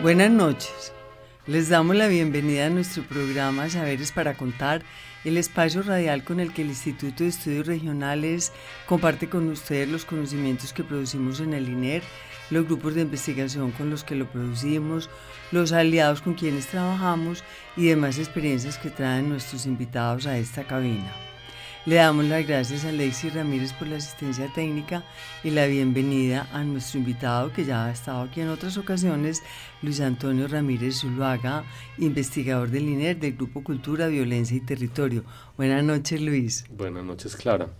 Buenas noches. Les damos la bienvenida a nuestro programa Saberes para Contar, el espacio radial con el que el Instituto de Estudios Regionales comparte con ustedes los conocimientos que producimos en el INER, los grupos de investigación con los que lo producimos, los aliados con quienes trabajamos y demás experiencias que traen nuestros invitados a esta cabina. Le damos las gracias a Lexi Ramírez por la asistencia técnica y la bienvenida a nuestro invitado que ya ha estado aquí en otras ocasiones, Luis Antonio Ramírez Zuluaga, investigador del INER del Grupo Cultura, Violencia y Territorio. Buenas noches, Luis. Buenas noches, Clara.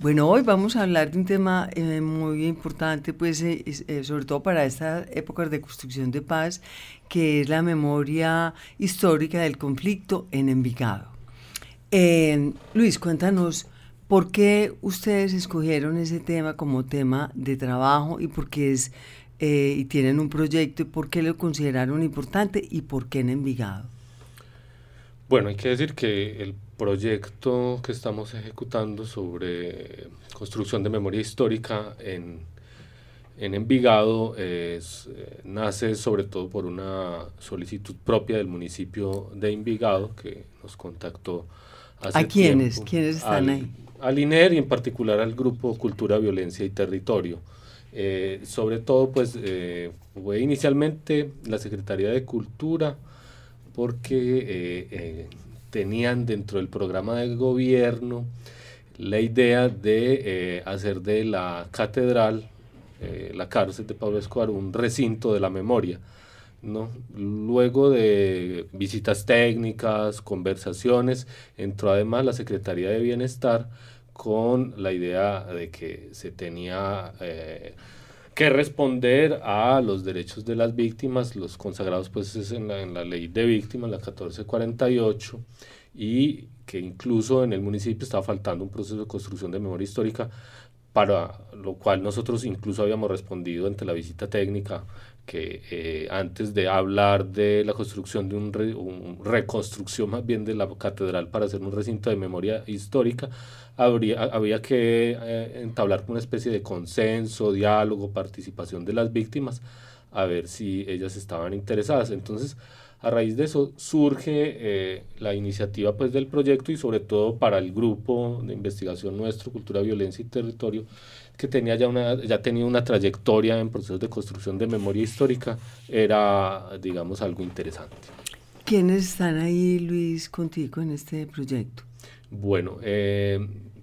Bueno, hoy vamos a hablar de un tema eh, muy importante, pues eh, eh, sobre todo para estas épocas de construcción de paz, que es la memoria histórica del conflicto en Envigado. Eh, Luis, cuéntanos por qué ustedes escogieron ese tema como tema de trabajo y por qué es eh, y tienen un proyecto y por qué lo consideraron importante y por qué en Envigado. Bueno, hay que decir que el proyecto que estamos ejecutando sobre construcción de memoria histórica en, en Envigado es, eh, nace sobre todo por una solicitud propia del municipio de Envigado que nos contactó ¿A quiénes? ¿Quiénes están ahí? Al INER y en particular al grupo Cultura, Violencia y Territorio. Eh, sobre todo, pues, eh, fue inicialmente la Secretaría de Cultura, porque eh, tenían dentro del programa del gobierno la idea de hacer de la catedral, la cárcel de Pablo Escobar, un recinto de la memoria. ¿No? Luego de visitas técnicas, conversaciones, entró además la Secretaría de Bienestar con la idea de que se tenía eh, que responder a los derechos de las víctimas, los consagrados pues en la, en la ley de víctimas, la 1448, y que incluso en el municipio estaba faltando un proceso de construcción de memoria histórica, para lo cual nosotros incluso habíamos respondido ante la visita técnica que eh, antes de hablar de la construcción de un, reconstrucción más bien de la catedral para hacer un recinto de memoria histórica, habría, había que eh, entablar una especie de consenso, diálogo, participación de las víctimas, a ver si ellas estaban interesadas. Entonces, a raíz de eso surge eh, la iniciativa pues, del proyecto y sobre todo para el grupo de investigación nuestro, Cultura, Violencia y Territorio, que tenía ya una ya tenía una trayectoria en procesos de construcción de memoria histórica era digamos algo interesante. ¿Quiénes están ahí, Luis, contigo en este proyecto? Bueno, eh,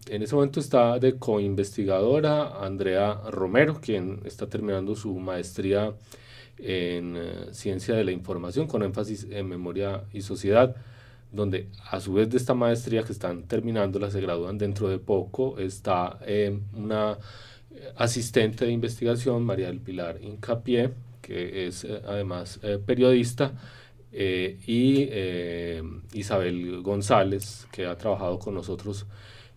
en ese momento está de coinvestigadora Andrea Romero, quien está terminando su maestría en eh, ciencia de la información con énfasis en memoria y sociedad donde a su vez de esta maestría que están terminando, se gradúan dentro de poco, está eh, una asistente de investigación, María del Pilar Incapié, que es eh, además eh, periodista, y Isabel González, que ha trabajado con nosotros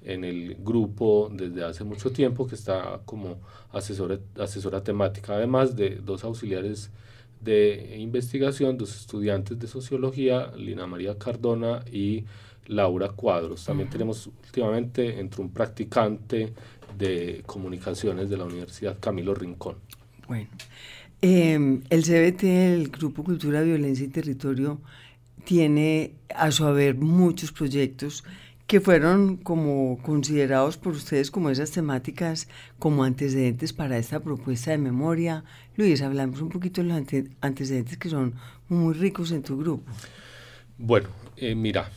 en el grupo desde hace mucho tiempo, que está como asesora, asesora temática, además de dos auxiliares de investigación, dos estudiantes de sociología, Lina María Cardona y Laura Cuadros. También tenemos últimamente entre un practicante de comunicaciones de la Universidad Camilo Rincón. Bueno, em, el CBT, el Grupo Cultura, Violencia y Territorio, tiene a su haber muchos proyectos que fueron como considerados por ustedes como esas temáticas como antecedentes para esta propuesta de memoria. Luis, hablamos un poquito de los antecedentes que son muy ricos en tu grupo. Bueno, eh, mira,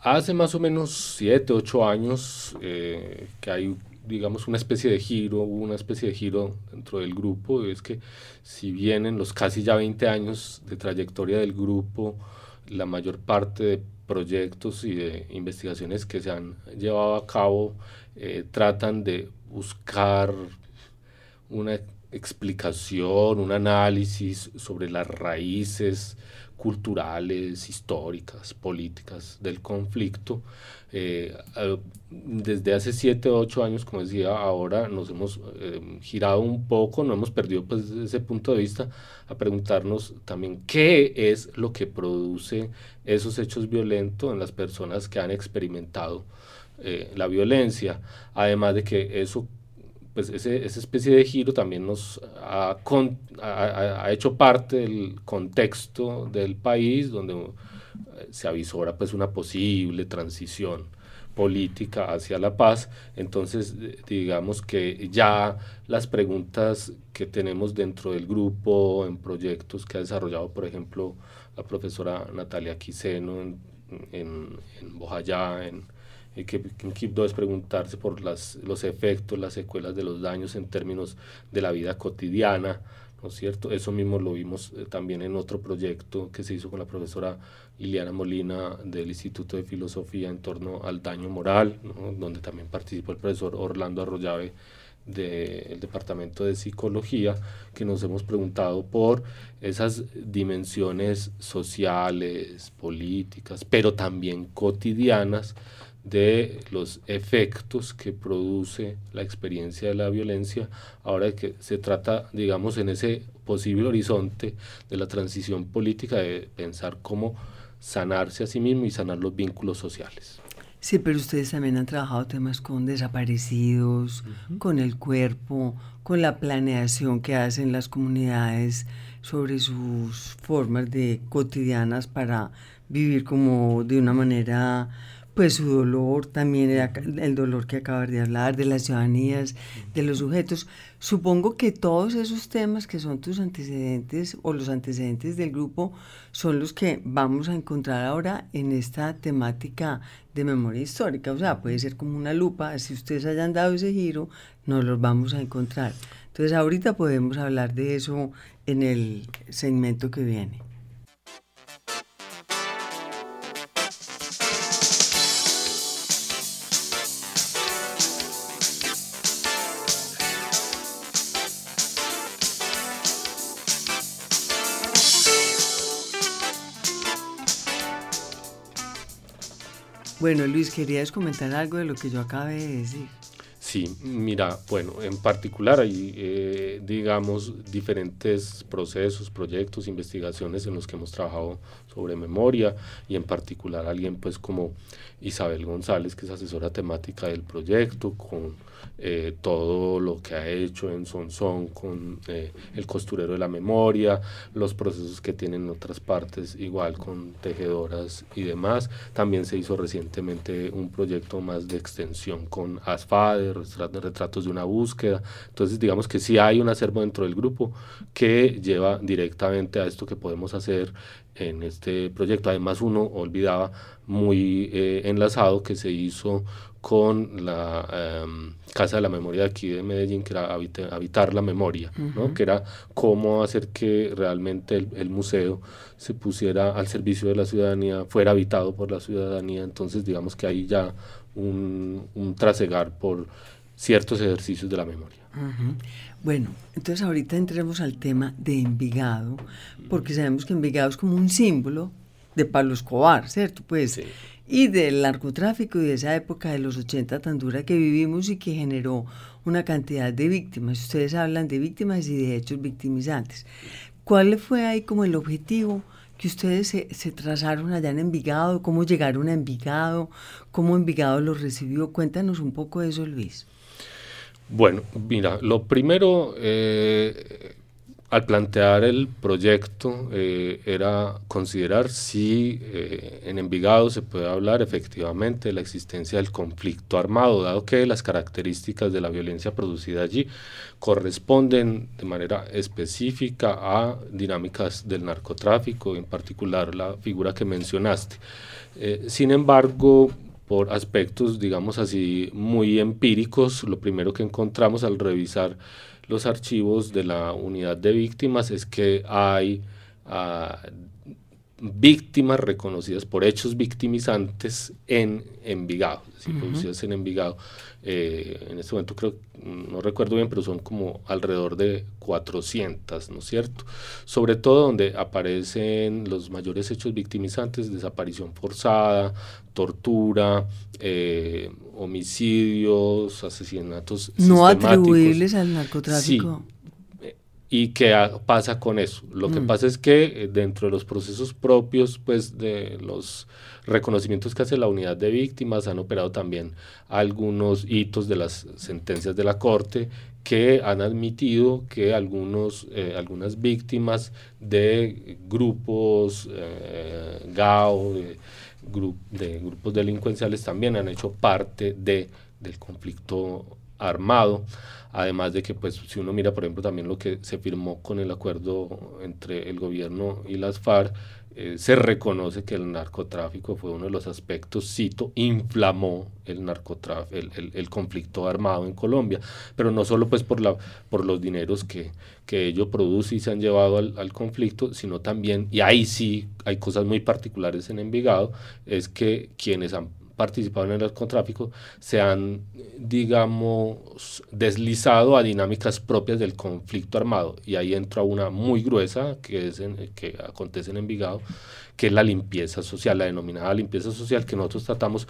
hace más o menos siete, ocho años eh, que hay digamos, una especie de giro, una especie de giro dentro del grupo, es que si bien en los casi ya 20 años de trayectoria del grupo, la mayor parte de proyectos y de investigaciones que se han llevado a cabo eh, tratan de buscar una explicación, un análisis sobre las raíces culturales, históricas, políticas del conflicto. Eh, desde hace 7 o 8 años, como decía, ahora nos hemos eh, girado un poco, no hemos perdido pues, ese punto de vista a preguntarnos también qué es lo que produce esos hechos violentos en las personas que han experimentado eh, la violencia, además de que eso pues ese, esa especie de giro también nos ha, ha, hecho parte del contexto del país donde eh, se avisora pues una posible transición política hacia la paz. Entonces, digamos que ya las preguntas que tenemos dentro del grupo, en proyectos que ha desarrollado, por ejemplo, la profesora Natalia Quiseno en, en, en Bojayá, en, que en KIP2 es preguntarse por las, los efectos, las secuelas de los daños en términos de la vida cotidiana, ¿no es cierto? Eso mismo lo vimos eh, también en otro proyecto que se hizo con la profesora Liliana Molina del Instituto de Filosofía en torno al daño moral, donde también participó el profesor Orlando Arroyave del Departamento de Psicología, que nos hemos preguntado por esas dimensiones sociales, políticas, pero también cotidianas de los efectos que produce la experiencia de la violencia, ahora que se trata, digamos, en ese posible horizonte de la transición política, de pensar cómo sanarse a sí mismo y sanar los vínculos sociales. Sí, pero ustedes también han trabajado temas con desaparecidos, con el cuerpo, con la planeación que hacen las comunidades sobre sus formas de cotidianas para vivir como de una manera pues su dolor, también el dolor que acabas de hablar, de las ciudadanías, de los sujetos. Supongo que todos esos temas que son tus antecedentes o los antecedentes del grupo son los que vamos a encontrar ahora en esta temática de memoria histórica. O sea, puede ser como una lupa, si ustedes hayan dado ese giro, nos los vamos a encontrar. Entonces ahorita podemos hablar de eso en el segmento que viene. Bueno, Luis, ¿querías comentar algo de lo que yo acabé de decir? Sí, mira, bueno, en particular hay, eh, digamos, diferentes procesos, proyectos, investigaciones en los que hemos trabajado sobre memoria y en particular alguien pues como Isabel González, que es asesora temática del proyecto, con eh, todo lo que ha hecho en Sonsón con eh, el costurero de la memoria, los procesos que tienen en otras partes, igual con tejedoras y demás. También se hizo recientemente un proyecto más de extensión con ASFADE, retratos de una búsqueda. Entonces, digamos que sí hay un acervo dentro del grupo que lleva directamente a esto que podemos hacer en este proyecto. Además, uno olvidaba muy eh, enlazado que se hizo con la em, Casa de la Memoria de aquí de Medellín, que era habitar la memoria, ¿no? que era cómo hacer que realmente el, museo se pusiera al servicio de la ciudadanía, fuera habitado por la ciudadanía, entonces digamos que hay ya un, un trasegar por ciertos ejercicios de la memoria. Bueno, entonces ahorita entremos al tema de Envigado, porque sabemos que Envigado es como un símbolo de Pablo Escobar, ¿cierto? Pues, y del narcotráfico y de esa época de los 80 tan dura que vivimos y que generó una cantidad de víctimas. Ustedes hablan de víctimas y de hechos victimizantes. ¿Cuál fue ahí como el objetivo que ustedes se, trazaron allá en Envigado? ¿Cómo llegaron a Envigado? ¿Cómo Envigado los recibió? Cuéntanos un poco de eso, Luis. Bueno, mira, lo primero, eh, al plantear el proyecto eh, era considerar si eh, en Envigado se puede hablar efectivamente de la existencia del conflicto armado, dado que las características de la violencia producida allí corresponden de manera específica a dinámicas del narcotráfico, en particular la figura que mencionaste. Eh, sin embargo, por aspectos, digamos así, muy empíricos, lo primero que encontramos al revisar los archivos de la unidad de víctimas es que hay ah, víctimas reconocidas por hechos victimizantes en Envigado, es producidas en Envigado. Eh, en este momento creo, no recuerdo bien, pero son como alrededor de 400, ¿no es cierto? Sobre todo donde aparecen los mayores hechos victimizantes, desaparición forzada, tortura, eh, homicidios, asesinatos. No atribuibles al narcotráfico. Sí. ¿Y qué pasa con eso? Lo que mm. pasa es que eh, dentro de los procesos propios, pues de los reconocimientos que hace la unidad de víctimas, han operado también algunos hitos de las sentencias de la Corte que han admitido que algunos, eh, algunas víctimas de grupos eh, GAO, de grupos delincuenciales también han hecho parte de, del conflicto armado. Además de que, pues, si uno mira, por ejemplo, también lo que se firmó con el acuerdo entre el gobierno y las FARC, eh, se reconoce que el narcotráfico fue uno de los aspectos, cito, inflamó el narcotráfico, el, el, conflicto armado en Colombia, pero no solo pues por, la, por los dineros que, que ello produce y se han llevado al, al, conflicto, sino también, y ahí sí hay cosas muy particulares en Envigado, es que quienes han participado en el narcotráfico se han, digamos, deslizado a dinámicas propias del conflicto armado. Y ahí entra una muy gruesa que, es que acontece en Envigado, que es la limpieza social, la denominada limpieza social, que nosotros tratamos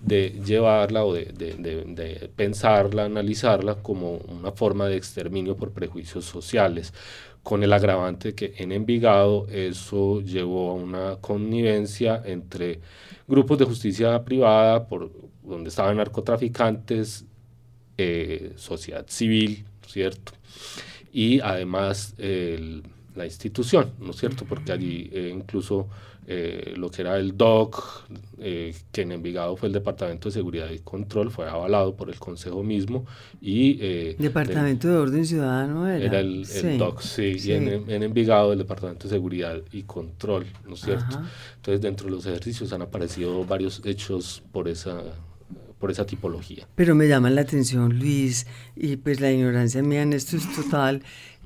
de llevarla o de, de, de pensarla, analizarla como una forma de exterminio por prejuicios sociales con el agravante que en Envigado eso llevó a una connivencia entre grupos de justicia privada, por donde estaban narcotraficantes, eh, sociedad civil, ¿cierto? Y además la institución, ¿no es cierto? Porque allí eh, incluso eh, lo que era el DOC, eh, que en Envigado fue el Departamento de Seguridad y Control, fue avalado por el Consejo mismo. y eh, Departamento de Orden Ciudadano era. Era el, DOC, sí, y en, en, Envigado el Departamento de Seguridad y Control, ¿no es cierto? Entonces dentro de los ejercicios han aparecido varios hechos por esa por esa tipología. Pero me llama la atención, Luis, y pues la ignorancia mía en esto es total,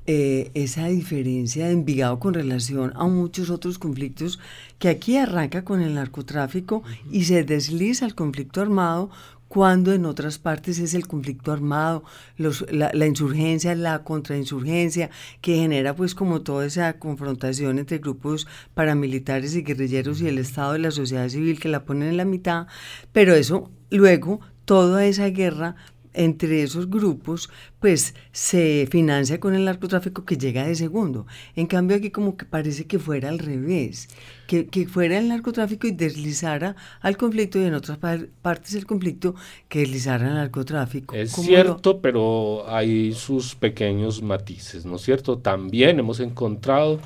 eh, esa diferencia de Envigado con relación a muchos otros conflictos que aquí arranca con el narcotráfico y se desliza al conflicto armado cuando en otras partes es el conflicto armado, los, la, la, insurgencia, la contrainsurgencia, que genera pues como toda esa confrontación entre grupos paramilitares y guerrilleros y el Estado y la sociedad civil que la ponen en la mitad, pero eso luego toda esa guerra entre esos grupos, pues se financia con el narcotráfico que llega de segundo. En cambio aquí como que parece que fuera al revés, que, que fuera el narcotráfico y deslizara al conflicto y en otras partes del conflicto que deslizara al narcotráfico. Es cierto, pero hay sus pequeños matices, ¿no es cierto? También hemos encontrado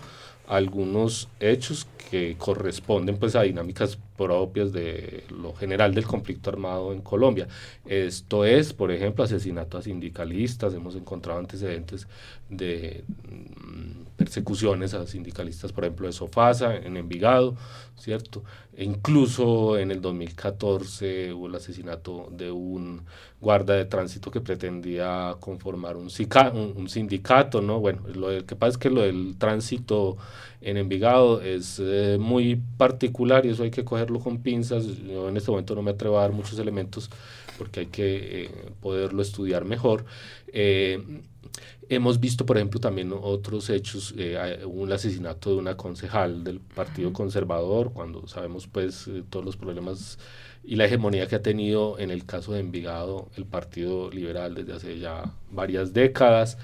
algunos hechos que corresponden pues a dinámicas propias de lo general del conflicto armado en Colombia. Esto es, por ejemplo, asesinato a sindicalistas, hemos encontrado antecedentes de mm, persecuciones a sindicalistas, por ejemplo, de Sofasa en Envigado, ¿cierto? E incluso en el 2014 hubo el asesinato de un guarda de tránsito que pretendía conformar un, sindicato, ¿no? Bueno, lo que pasa es que lo del tránsito en Envigado es eh, muy particular y eso hay que cogerlo con pinzas. Yo en este momento no me atrevo a dar muchos elementos porque hay que eh, poderlo estudiar mejor. Eh, hemos visto, por ejemplo, también otros hechos, un asesinato de una concejal del Partido Conservador, cuando sabemos pues todos los problemas y la hegemonía que ha tenido en el caso de Envigado el Partido Liberal desde hace ya varias décadas.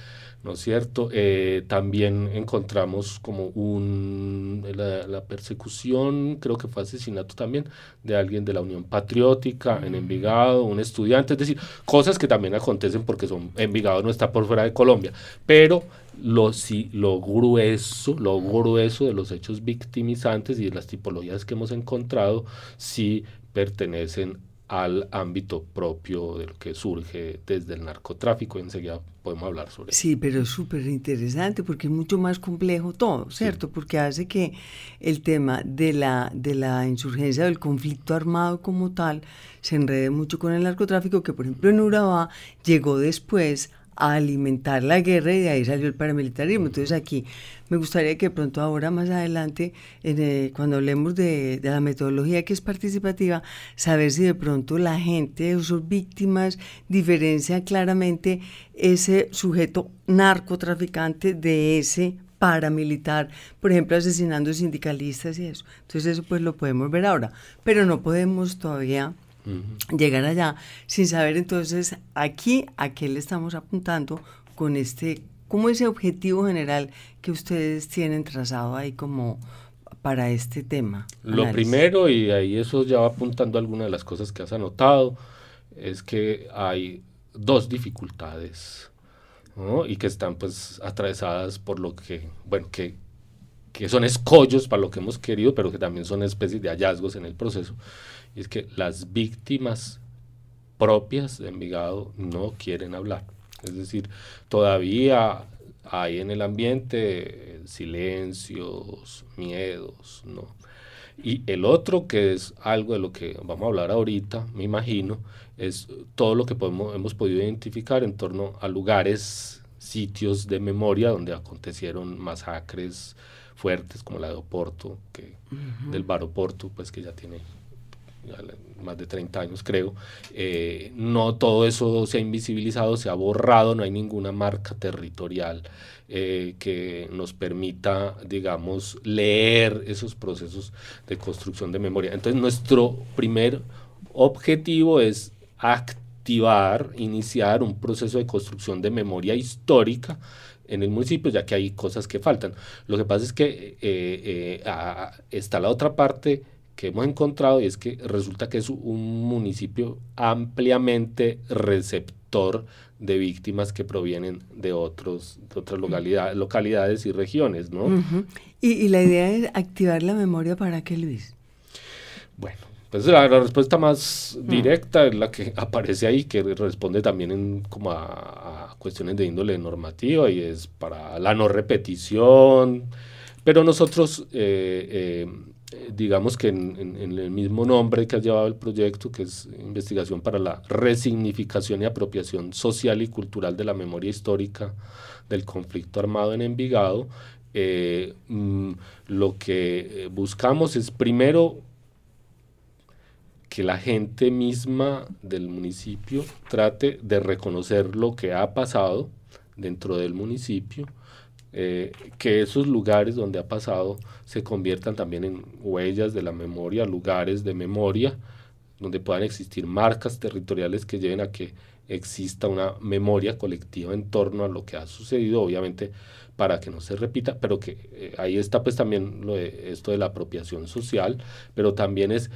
¿No es cierto? Eh, también encontramos como un, la, persecución, creo que fue asesinato también, de alguien de la Unión Patriótica en. Envigado, un estudiante, es decir, cosas que también acontecen porque son, Envigado no está por fuera de Colombia, pero lo, si, lo grueso, lo grueso de los hechos victimizantes y de las tipologías que hemos encontrado sí pertenecen al ámbito propio de lo que surge desde el narcotráfico. Enseguida podemos hablar sobre eso. Sí, pero es súper interesante porque es mucho más complejo todo, ¿cierto? Porque hace que el tema de la, de la insurgencia, del conflicto armado como tal, se enrede mucho con el narcotráfico, que por ejemplo en Urabá llegó después a alimentar la guerra y de ahí salió el paramilitarismo. Entonces aquí me gustaría que pronto ahora más adelante, eh, cuando hablemos de, la metodología que es participativa, saber si de pronto la gente, sus víctimas, diferencia claramente ese sujeto narcotraficante de ese paramilitar, por ejemplo, asesinando sindicalistas y eso. Entonces eso pues lo podemos ver ahora, pero no podemos todavía llegar allá sin saber entonces aquí a qué le estamos apuntando con este, como ese objetivo general que ustedes tienen trazado ahí como para este tema. Lo primero, y ahí eso ya va apuntando algunas de las cosas que has anotado, es que hay dos dificultades y que están pues atravesadas por lo que, bueno, que, que son escollos para lo que hemos querido, pero que también son especies de hallazgos en el proceso y es que las víctimas propias de Envigado no quieren hablar. Es decir, todavía hay en el ambiente silencios, miedos, ¿no? Y el otro, que es algo de lo que vamos a hablar ahorita, me imagino, es todo lo que podemos, hemos podido identificar en torno a lugares, sitios de memoria donde acontecieron masacres fuertes, como la de Oporto, que, del Bar Oporto, pues que ya tiene más de 30 años creo, eh, no todo eso se ha invisibilizado, se ha borrado, no hay ninguna marca territorial eh, que nos permita, digamos, leer esos procesos de construcción de memoria. Entonces nuestro primer objetivo es activar, iniciar un proceso de construcción de memoria histórica en el municipio, ya que hay cosas que faltan. Lo que pasa es que eh, está la otra parte que hemos encontrado y es que resulta que es un municipio ampliamente receptor de víctimas que provienen de, otros, otras localidades, localidades y regiones, ¿no? ¿Y, la idea es activar la memoria para qué, Luis? Bueno, pues la, respuesta más mm. directa es la que aparece ahí, que responde también en, como a, cuestiones de índole normativa y es para la no repetición, pero nosotros... Eh, eh, digamos que en, el mismo nombre que ha llevado el proyecto, que es Investigación para la Resignificación y Apropiación Social y Cultural de la Memoria Histórica del Conflicto Armado en Envigado, eh, mm, lo que eh, buscamos es primero que la gente misma del municipio trate de reconocer lo que ha pasado dentro del municipio, eh, que esos lugares donde ha pasado se conviertan también en huellas de la memoria, lugares de memoria, donde puedan existir marcas territoriales que lleven a que exista una memoria colectiva en torno a lo que ha sucedido, obviamente para que no se repita, pero que eh, ahí está pues también lo de, esto de la apropiación social, pero también es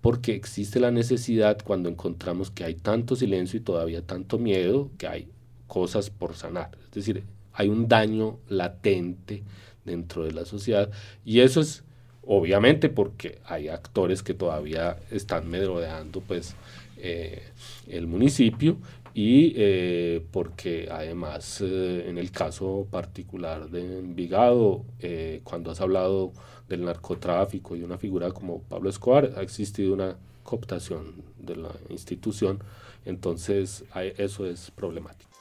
porque existe la necesidad cuando encontramos que hay tanto silencio y todavía tanto miedo, que hay cosas por sanar. Es decir, hay un daño latente dentro de la sociedad. Y eso es obviamente porque hay actores que todavía están merodeando pues eh, el municipio y eh, porque además eh, en el caso particular de Envigado cuando has hablado del narcotráfico y una figura como Pablo Escobar ha existido una cooptación de la institución. Entonces eso es problemático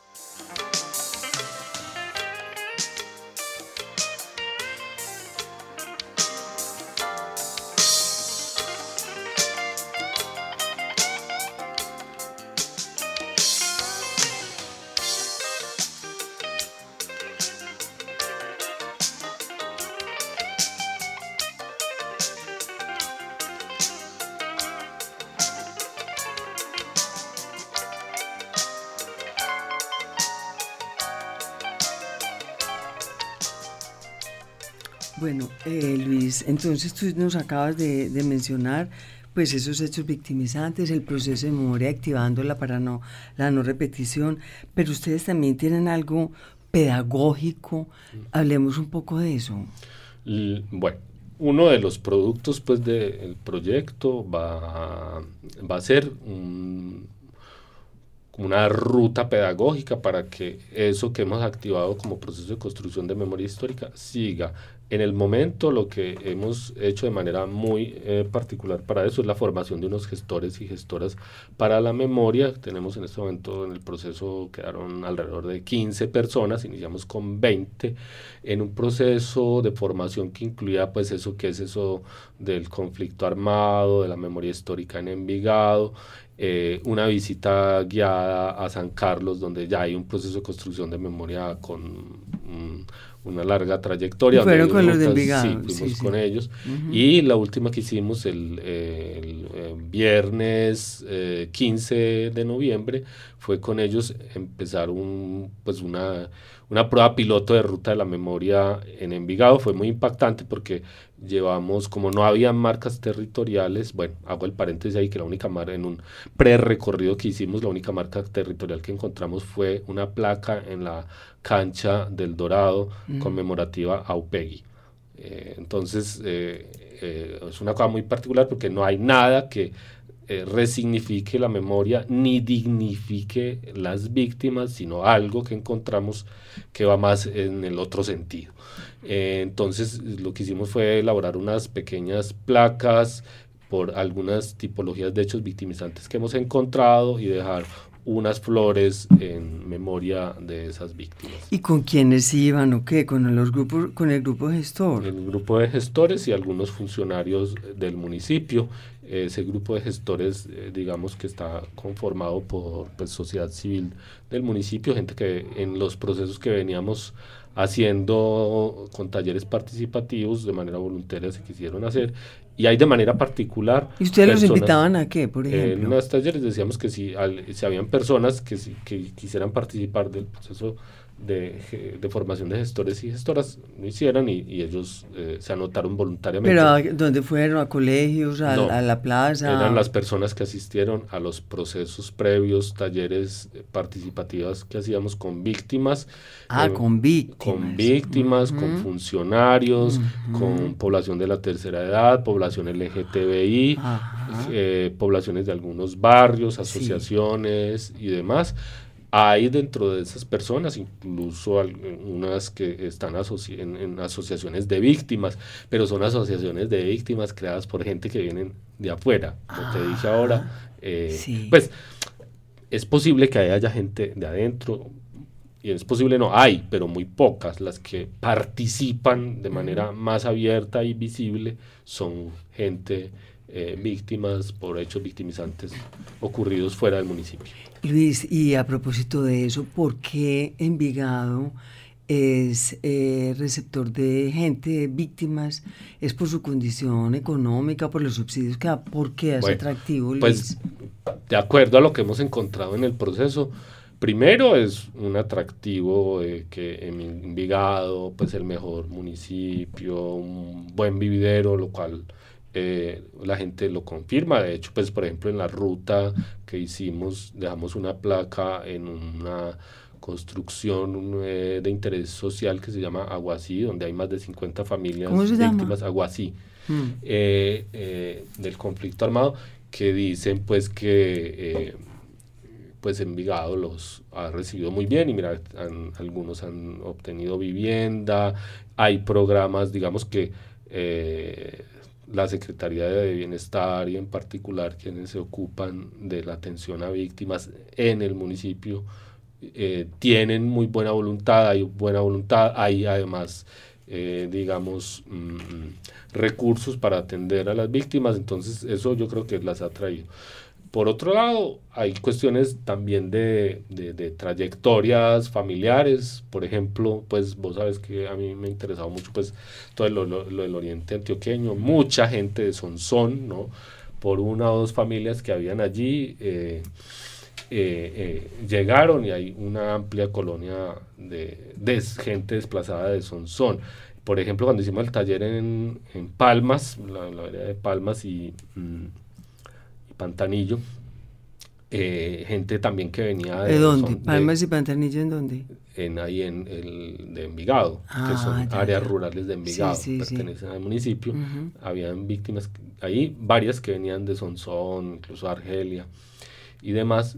Bueno, eh, Luis, entonces tú nos acabas de, mencionar pues esos hechos victimizantes, el proceso de memoria activándola para no la no repetición, pero ustedes también tienen algo pedagógico. Hablemos un poco de eso. bueno, uno de los productos pues del proyecto va, va a ser un, una ruta pedagógica para que eso que hemos activado como proceso de construcción de memoria histórica siga. En el momento lo que hemos hecho de manera muy eh, particular para eso es la formación de unos gestores y gestoras para la memoria. Tenemos en este momento en el proceso quedaron alrededor de 15 personas, iniciamos con 20 en un proceso de formación que incluía pues eso que es eso del conflicto armado, de la memoria histórica en Envigado, eh, una visita guiada a San Carlos, donde ya hay un proceso de construcción de memoria con una larga trayectoria. fueron con los de Envigado. Sí, fuimos con ellos. Y la última que hicimos el, viernes 15 eh, de noviembre fue con ellos empezar un, pues una, una prueba piloto de ruta de la memoria en Envigado. Fue muy impactante porque llevamos, como no había marcas territoriales, bueno, hago el paréntesis ahí que la única marca, en un pre-recorrido que hicimos, la única marca territorial que encontramos fue una placa en la cancha del Dorado mm. conmemorativa a Upegui. Eh, entonces, eh, eh, es una cosa muy particular porque no hay nada que resignifique la memoria ni dignifique las víctimas, sino algo que encontramos que va más en el otro sentido. Eh, entonces lo que hicimos fue elaborar unas pequeñas placas por algunas tipologías de hechos victimizantes que hemos encontrado y dejar unas flores en memoria de esas víctimas. ¿Y con quiénes iban o qué? ¿Con los grupos, con el grupo gestor? El grupo de gestores y algunos funcionarios del municipio. Ese grupo de gestores, eh, digamos que está conformado por pues, sociedad civil del municipio, gente que en los procesos que veníamos haciendo con talleres participativos de manera voluntaria se quisieron hacer y hay de manera particular. ¿Y ustedes los invitaban a qué, por ejemplo? En los talleres decíamos que si, si habían personas que, que quisieran participar del proceso de, de, formación de gestores y gestoras lo hicieran y, y ellos eh, se anotaron voluntariamente. ¿Pero dónde fueron? ¿A colegios? A, a, la plaza? Eran las personas que asistieron a los procesos previos, talleres eh, participativos que hacíamos con víctimas. Ah, eh, con víctimas. Con víctimas, con funcionarios, con población de la tercera edad, población LGTBI, poblaciones de algunos barrios, asociaciones y demás hay dentro de esas personas, incluso algunas que están en, asociaciones de víctimas, pero son asociaciones de víctimas creadas por gente que vienen de afuera. Como te dije ahora, eh, pues es posible que haya gente de adentro, y es posible no, hay, pero muy pocas. Las que participan de manera más abierta y visible son gente eh, víctimas por hechos victimizantes ocurridos fuera del municipio. Luis, y a propósito de eso, ¿por qué Envigado es eh, receptor de gente, víctimas? ¿Es por su condición económica, por los subsidios que da? ¿Por qué es atractivo, Pues, de acuerdo a lo que hemos encontrado en el proceso, primero es un atractivo que en Envigado, pues el mejor municipio, un buen vividero, lo cual eh, la gente lo confirma. De hecho, pues por ejemplo en la ruta que hicimos, dejamos una placa en una construcción eh, de interés social que se llama Aguasí, donde hay más de 50 familias víctimas Aguasí hmm. eh, del conflicto armado, que dicen pues que pues Envigado los ha recibido muy bien y mira, algunos han obtenido vivienda, hay programas, digamos que la Secretaría de Bienestar y en particular quienes se ocupan de la atención a víctimas en el municipio eh, tienen muy buena voluntad, hay buena voluntad, hay además, eh, digamos, mm, recursos para atender a las víctimas, entonces eso yo creo que las ha traído. Por otro lado, hay cuestiones también de, trayectorias familiares. Por ejemplo, pues vos sabes que a mí me ha interesado mucho pues todo lo, del oriente antioqueño. Mucha gente de Sonsón, ¿no? Por una o dos familias que habían allí, eh, eh, eh, llegaron y hay una amplia colonia de, gente desplazada de Sonsón. Por ejemplo, cuando hicimos el taller en, Palmas, la, la de Palmas y... Mm, Pantanillo. Eh, gente también que venía de... ¿De dónde? ¿Palmas y Pantanillo en dónde? En, ahí en el de Envigado, que son ah, áreas rurales de Envigado, pertenecen al municipio. Habían víctimas, ahí varias que venían de Sonsón, incluso Argelia y demás,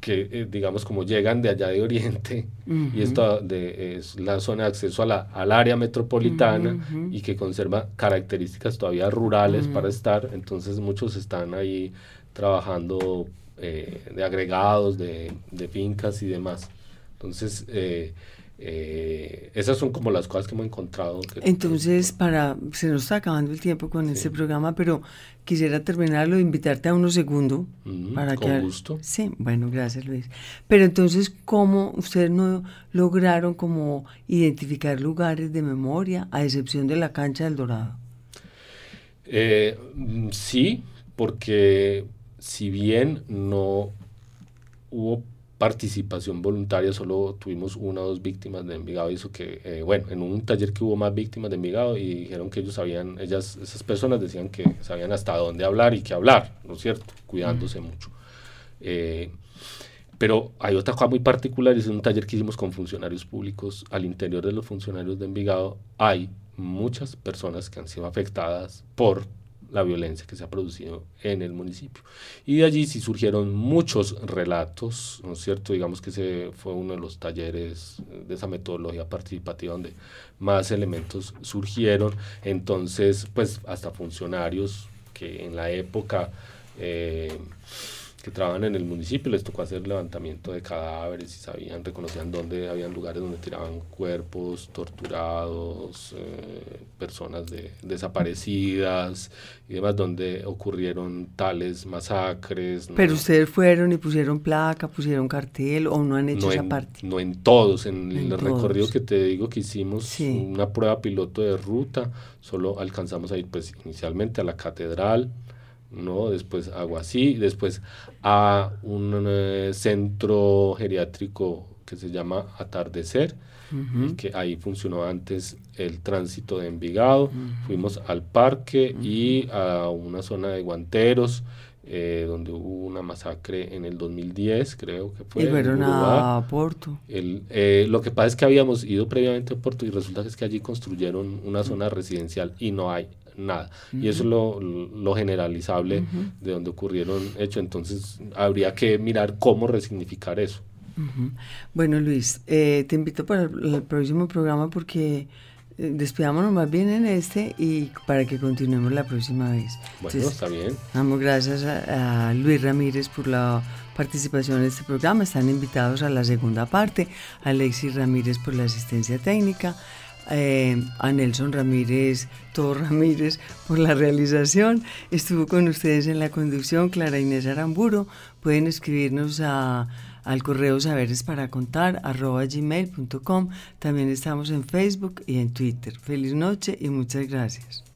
que eh, digamos como llegan de allá de Oriente y esto de, es la zona de acceso a la, al área metropolitana y que conserva características todavía rurales para estar, entonces muchos están ahí trabajando eh, de agregados, de, de, fincas y demás. Entonces, eh, eh, esas son como las cosas que hemos encontrado. Entonces, para se nos está acabando el tiempo con este programa, pero quisiera terminarlo, invitarte a unos segundos. para con gusto. Sí, bueno, gracias Luis. Pero entonces, ¿cómo ustedes no lograron como identificar lugares de memoria, a excepción de la cancha del Dorado? Eh, mm, sí, porque si bien no hubo participación voluntaria, solo tuvimos una o dos víctimas de Envigado, y eso que, eh, bueno, en un taller que hubo más víctimas de Envigado y dijeron que ellos sabían, ellas, esas personas decían que sabían hasta dónde hablar y qué hablar, ¿no es cierto? Cuidándose mucho. Eh, pero hay otra cosa muy particular, es un taller que hicimos con funcionarios públicos, al interior de los funcionarios de Envigado hay muchas personas que han sido afectadas por la violencia que se ha producido en el municipio. Y de allí sí surgieron muchos relatos, ¿no es cierto? Digamos que ese fue uno de los talleres de esa metodología participativa donde más elementos surgieron. Entonces, pues hasta funcionarios que en la época... Eh, que trabajan en el municipio les tocó hacer levantamiento de cadáveres y sabían, reconocían dónde habían lugares donde tiraban cuerpos torturados, eh, personas de, desaparecidas y demás, donde ocurrieron tales masacres. Pero ustedes fueron y pusieron placa, pusieron cartel o no han hecho esa parte. No en todos, en, el recorrido que te digo que hicimos una prueba piloto de ruta, solo alcanzamos a ir pues inicialmente a la catedral, ¿no? Después algo así, después a un eh, centro geriátrico que se llama Atardecer, que ahí funcionó antes el tránsito de Envigado, fuimos al parque y a una zona de guanteros, eh, donde hubo una masacre en el 2010, creo que fue. Y fueron a Porto. El, eh, lo que pasa es que habíamos ido previamente a Porto y resulta que es que allí construyeron una zona residencial y no hay nada. Y eso es lo, lo generalizable de donde ocurrieron hechos. Entonces habría que mirar cómo resignificar eso. Bueno, Luis, eh, te invito para el, próximo programa porque eh, despidámonos más bien en este y para que continuemos la próxima vez. Bueno, está bien. Damos gracias a, a Luis Ramírez por la participación en este programa. Están invitados a la segunda parte. Alexis Ramírez por la asistencia técnica. Eh, a Nelson Ramírez, todo Ramírez, por la realización. Estuvo con ustedes en la conducción Clara Inés Aramburo. Pueden escribirnos a, al correo saberes para contar gmail.com. También estamos en Facebook y en Twitter. Feliz noche y muchas gracias.